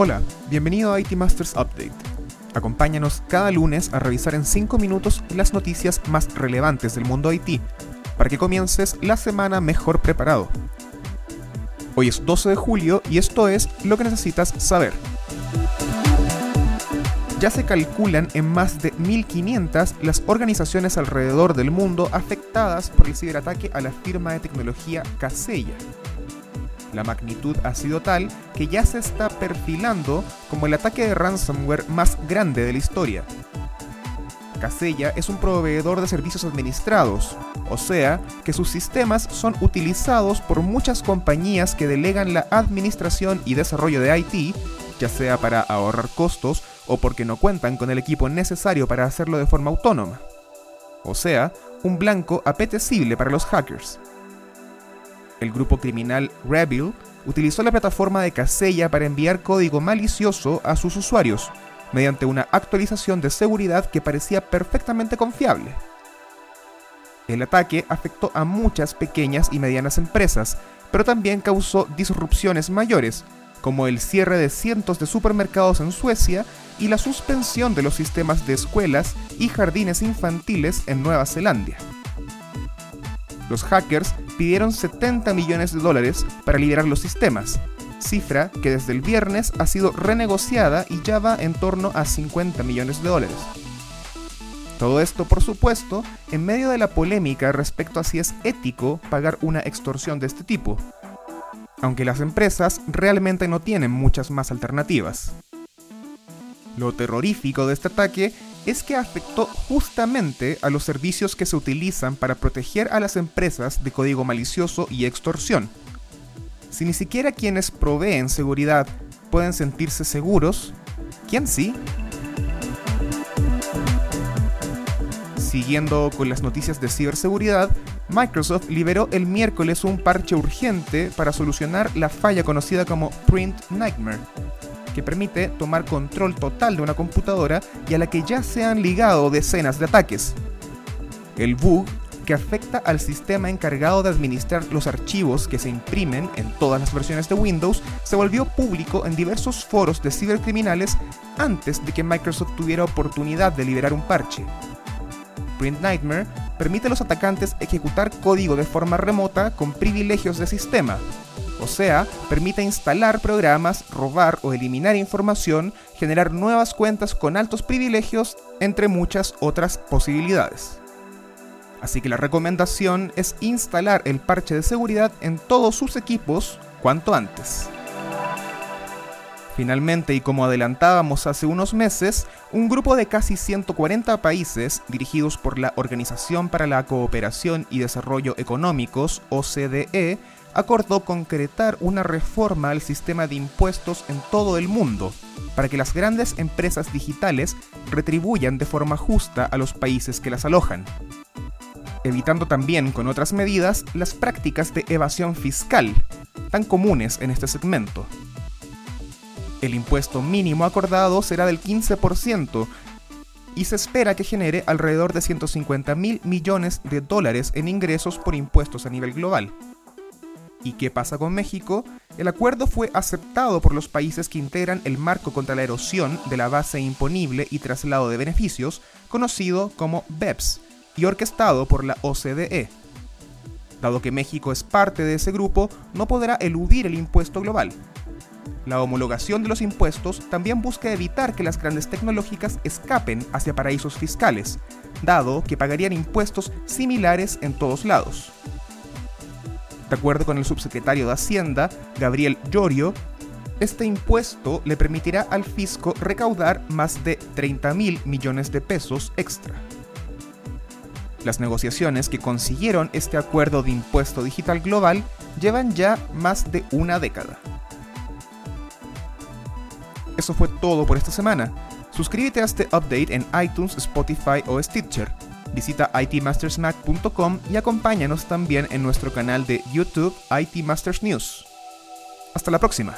Hola, bienvenido a IT Masters Update. Acompáñanos cada lunes a revisar en 5 minutos las noticias más relevantes del mundo IT, para que comiences la semana mejor preparado. Hoy es 12 de julio y esto es lo que necesitas saber. Ya se calculan en más de 1.500 las organizaciones alrededor del mundo afectadas por el ciberataque a la firma de tecnología Kaseya. La magnitud ha sido tal que ya se está perfilando como el ataque de ransomware más grande de la historia. Casella es un proveedor de servicios administrados, o sea, que sus sistemas son utilizados por muchas compañías que delegan la administración y desarrollo de IT, ya sea para ahorrar costos o porque no cuentan con el equipo necesario para hacerlo de forma autónoma. O sea, un blanco apetecible para los hackers el grupo criminal Rebel utilizó la plataforma de Casella para enviar código malicioso a sus usuarios, mediante una actualización de seguridad que parecía perfectamente confiable. El ataque afectó a muchas pequeñas y medianas empresas, pero también causó disrupciones mayores, como el cierre de cientos de supermercados en Suecia y la suspensión de los sistemas de escuelas y jardines infantiles en Nueva Zelanda. Los hackers pidieron 70 millones de dólares para liberar los sistemas, cifra que desde el viernes ha sido renegociada y ya va en torno a 50 millones de dólares. Todo esto, por supuesto, en medio de la polémica respecto a si es ético pagar una extorsión de este tipo, aunque las empresas realmente no tienen muchas más alternativas. Lo terrorífico de este ataque es que afectó justamente a los servicios que se utilizan para proteger a las empresas de código malicioso y extorsión. Si ni siquiera quienes proveen seguridad pueden sentirse seguros, ¿quién sí? Siguiendo con las noticias de ciberseguridad, Microsoft liberó el miércoles un parche urgente para solucionar la falla conocida como Print Nightmare, que permite tomar control total de una computadora y a la que ya se han ligado decenas de ataques. El bug que afecta al sistema encargado de administrar los archivos que se imprimen en todas las versiones de Windows se volvió público en diversos foros de cibercriminales antes de que Microsoft tuviera oportunidad de liberar un parche. Print Nightmare permite a los atacantes ejecutar código de forma remota con privilegios de sistema, o sea, permite instalar programas, robar o eliminar información, generar nuevas cuentas con altos privilegios, entre muchas otras posibilidades. Así que la recomendación es instalar el parche de seguridad en todos sus equipos cuanto antes. Finalmente, y como adelantábamos hace unos meses, un grupo de casi 140 países, dirigidos por la Organización para la Cooperación y Desarrollo Económicos, OCDE, acordó concretar una reforma al sistema de impuestos en todo el mundo, para que las grandes empresas digitales retribuyan de forma justa a los países que las alojan, evitando también con otras medidas las prácticas de evasión fiscal, tan comunes en este segmento. El impuesto mínimo acordado será del 15% y se espera que genere alrededor de 150 mil millones de dólares en ingresos por impuestos a nivel global. ¿Y qué pasa con México? El acuerdo fue aceptado por los países que integran el marco contra la erosión de la base imponible y traslado de beneficios, conocido como BEPS, y orquestado por la OCDE. Dado que México es parte de ese grupo, no podrá eludir el impuesto global. La homologación de los impuestos también busca evitar que las grandes tecnológicas escapen hacia paraísos fiscales, dado que pagarían impuestos similares en todos lados. De acuerdo con el subsecretario de Hacienda, Gabriel Llorio, este impuesto le permitirá al fisco recaudar más de 30 mil millones de pesos extra. Las negociaciones que consiguieron este acuerdo de impuesto digital global llevan ya más de una década. Eso fue todo por esta semana. Suscríbete a este update en iTunes, Spotify o Stitcher Visita itmastersmac.com y acompáñanos también en nuestro canal de YouTube IT Masters News. Hasta la próxima.